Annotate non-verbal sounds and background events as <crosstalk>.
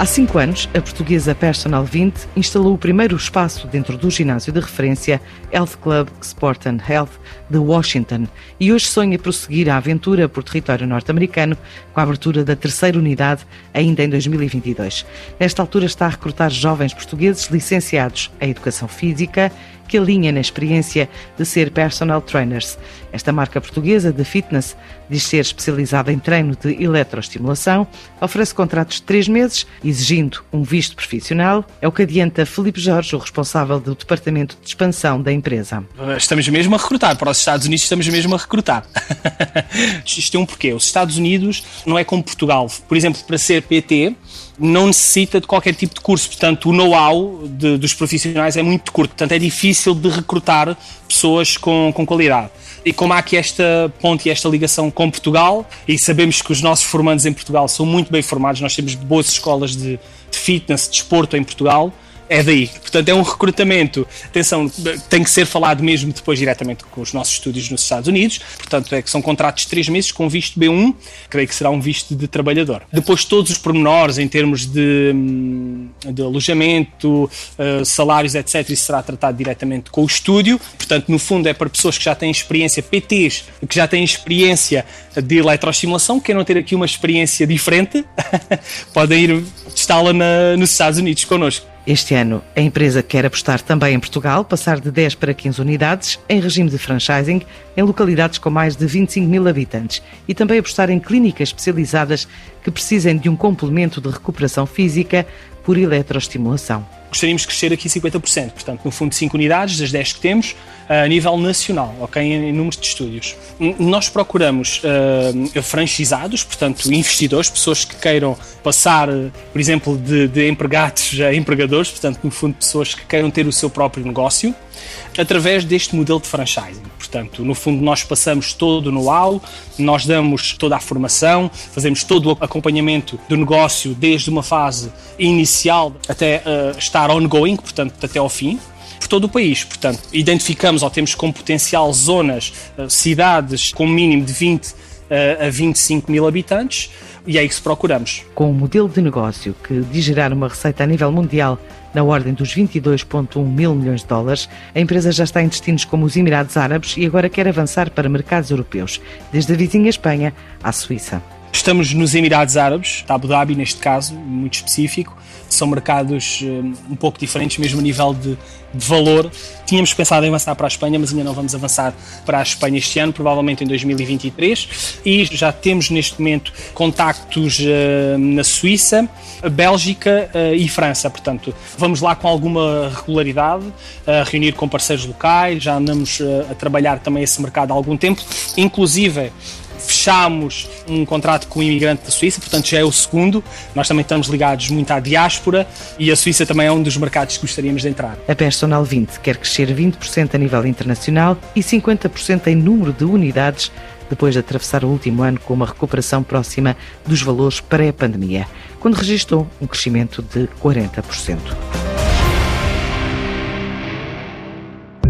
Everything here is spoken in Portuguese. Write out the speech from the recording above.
Há cinco anos, a portuguesa Personal 20 instalou o primeiro espaço dentro do ginásio de referência Health Club Sport and Health de Washington e hoje sonha prosseguir a aventura por território norte-americano com a abertura da terceira unidade ainda em 2022. Nesta altura está a recrutar jovens portugueses licenciados em Educação Física que alinha na experiência de ser personal trainers. Esta marca portuguesa de fitness diz ser especializada em treino de eletroestimulação, oferece contratos de três meses, exigindo um visto profissional. É o que adianta Felipe Jorge, o responsável do departamento de expansão da empresa. Estamos mesmo a recrutar. Para os Estados Unidos estamos mesmo a recrutar. <laughs> Isto tem um porquê. Os Estados Unidos não é como Portugal. Por exemplo, para ser PT, não necessita de qualquer tipo de curso. Portanto, o know-how dos profissionais é muito curto. Portanto, é difícil de recrutar pessoas com, com qualidade. E como há aqui esta ponte e esta ligação com Portugal, e sabemos que os nossos formandos em Portugal são muito bem formados, nós temos boas escolas de, de fitness, de desporto em Portugal, é daí. Portanto, é um recrutamento. Atenção, tem que ser falado mesmo depois diretamente com os nossos estúdios nos Estados Unidos. Portanto, é que são contratos de três meses com visto B1, creio que será um visto de trabalhador. Depois, todos os pormenores em termos de, hum, de alojamento, uh, salários, etc., isso será tratado diretamente com o estúdio. Portanto, no fundo, é para pessoas que já têm experiência, PTs, que já têm experiência de eletroestimulação, queiram ter aqui uma experiência diferente, <laughs> podem ir testá-la nos Estados Unidos connosco. Este ano, a empresa quer apostar também em Portugal, passar de 10 para 15 unidades, em regime de franchising, em localidades com mais de 25 mil habitantes, e também apostar em clínicas especializadas que precisem de um complemento de recuperação física por eletroestimulação gostaríamos de crescer aqui 50%, portanto, no fundo, 5 unidades das 10 que temos, a nível nacional, ok, em, número de estúdios. Nós procuramos uh, franchisados, portanto, investidores, pessoas que queiram passar, por exemplo, de, de empregados a empregadores, portanto, no fundo, pessoas que queiram ter o seu próprio negócio, através deste modelo de franchising. Portanto, no fundo, nós passamos todo o know-how, nós damos toda a formação, fazemos todo o acompanhamento do negócio desde uma fase inicial até uh, estar ongoing, portanto, até ao fim por todo o país. Portanto, identificamos ou temos como potencial zonas, uh, cidades com mínimo de 20 a 25 mil habitantes e é isso que procuramos. Com um modelo de negócio que diz gerar uma receita a nível mundial na ordem dos 22,1 mil milhões de dólares, a empresa já está em destinos como os Emirados Árabes e agora quer avançar para mercados europeus, desde a vizinha Espanha à Suíça. Estamos nos Emirados Árabes, Abu Dhabi neste caso, muito específico. São mercados um, um pouco diferentes, mesmo a nível de, de, valor. Tínhamos pensado em avançar para a Espanha, mas ainda não vamos avançar para a Espanha este ano, provavelmente em 2023. E já temos neste momento contactos uh, na Suíça, Bélgica uh, e França. Portanto, vamos lá com alguma regularidade, a reunir com parceiros locais. Já andamos uh, a trabalhar também esse mercado há algum tempo, inclusive fechamos um contrato com um imigrante da Suíça, portanto já é o segundo. Nós também estamos ligados muito à diáspora e a Suíça também é um dos mercados que gostaríamos de entrar. A Personal 20 quer crescer 20% a nível internacional e 50% em número de unidades depois de atravessar o último ano com uma recuperação próxima dos valores pré-pandemia, quando registrou um crescimento de 40%.